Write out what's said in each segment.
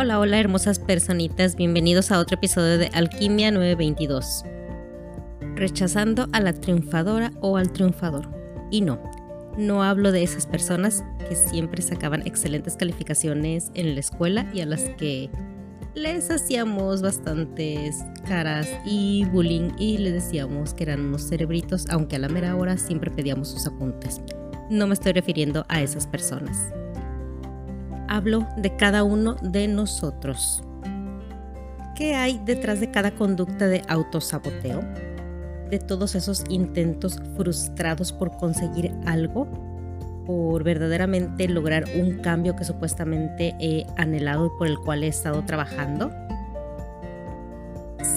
Hola, hola hermosas personitas, bienvenidos a otro episodio de Alquimia 922. Rechazando a la triunfadora o al triunfador. Y no, no hablo de esas personas que siempre sacaban excelentes calificaciones en la escuela y a las que les hacíamos bastantes caras y bullying y les decíamos que eran unos cerebritos, aunque a la mera hora siempre pedíamos sus apuntes. No me estoy refiriendo a esas personas hablo de cada uno de nosotros. ¿Qué hay detrás de cada conducta de autosaboteo? De todos esos intentos frustrados por conseguir algo, por verdaderamente lograr un cambio que supuestamente he anhelado y por el cual he estado trabajando.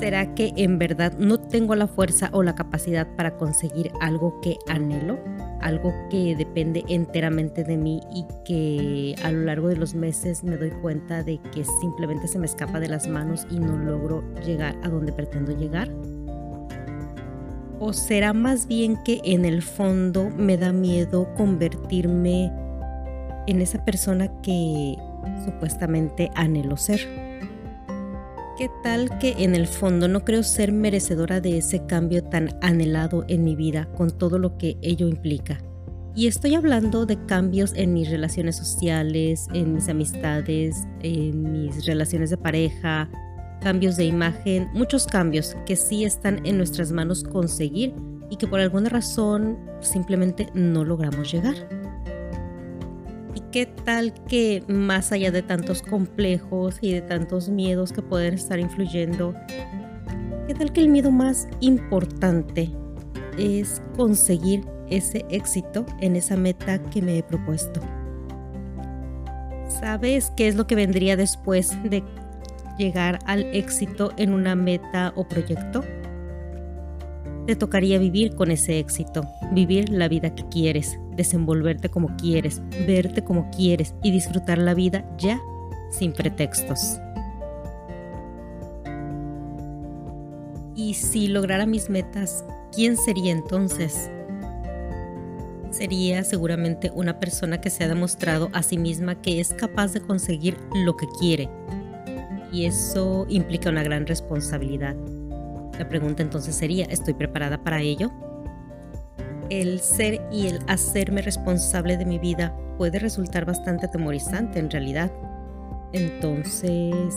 ¿Será que en verdad no tengo la fuerza o la capacidad para conseguir algo que anhelo? algo que depende enteramente de mí y que a lo largo de los meses me doy cuenta de que simplemente se me escapa de las manos y no logro llegar a donde pretendo llegar? ¿O será más bien que en el fondo me da miedo convertirme en esa persona que supuestamente anhelo ser? ¿Qué tal que en el fondo no creo ser merecedora de ese cambio tan anhelado en mi vida con todo lo que ello implica? Y estoy hablando de cambios en mis relaciones sociales, en mis amistades, en mis relaciones de pareja, cambios de imagen, muchos cambios que sí están en nuestras manos conseguir y que por alguna razón simplemente no logramos llegar. ¿Qué tal que más allá de tantos complejos y de tantos miedos que pueden estar influyendo, qué tal que el miedo más importante es conseguir ese éxito en esa meta que me he propuesto? ¿Sabes qué es lo que vendría después de llegar al éxito en una meta o proyecto? Te tocaría vivir con ese éxito, vivir la vida que quieres, desenvolverte como quieres, verte como quieres y disfrutar la vida ya sin pretextos. Y si lograra mis metas, ¿quién sería entonces? Sería seguramente una persona que se ha demostrado a sí misma que es capaz de conseguir lo que quiere. Y eso implica una gran responsabilidad la pregunta entonces sería, ¿estoy preparada para ello? El ser y el hacerme responsable de mi vida puede resultar bastante atemorizante en realidad. Entonces,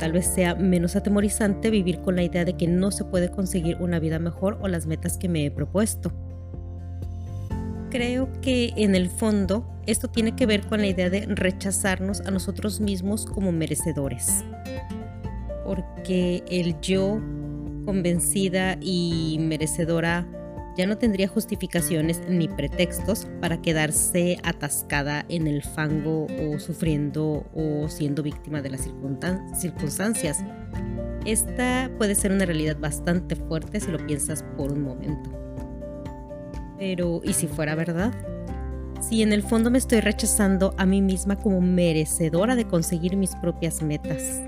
tal vez sea menos atemorizante vivir con la idea de que no se puede conseguir una vida mejor o las metas que me he propuesto. Creo que en el fondo esto tiene que ver con la idea de rechazarnos a nosotros mismos como merecedores porque el yo convencida y merecedora ya no tendría justificaciones ni pretextos para quedarse atascada en el fango o sufriendo o siendo víctima de las circunstancias. Esta puede ser una realidad bastante fuerte si lo piensas por un momento. Pero, ¿y si fuera verdad? Si en el fondo me estoy rechazando a mí misma como merecedora de conseguir mis propias metas,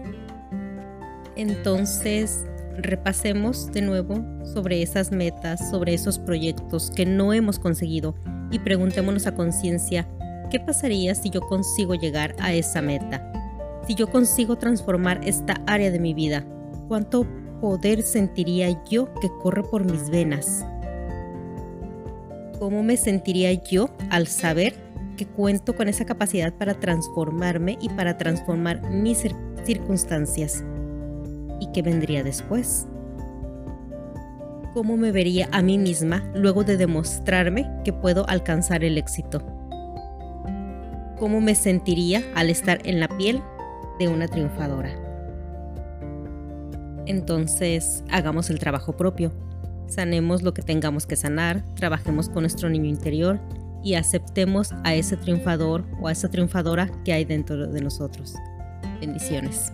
entonces, repasemos de nuevo sobre esas metas, sobre esos proyectos que no hemos conseguido y preguntémonos a conciencia, ¿qué pasaría si yo consigo llegar a esa meta? Si yo consigo transformar esta área de mi vida, ¿cuánto poder sentiría yo que corre por mis venas? ¿Cómo me sentiría yo al saber que cuento con esa capacidad para transformarme y para transformar mis circunstancias? Y qué vendría después. ¿Cómo me vería a mí misma luego de demostrarme que puedo alcanzar el éxito? ¿Cómo me sentiría al estar en la piel de una triunfadora? Entonces, hagamos el trabajo propio. Sanemos lo que tengamos que sanar, trabajemos con nuestro niño interior y aceptemos a ese triunfador o a esa triunfadora que hay dentro de nosotros. Bendiciones.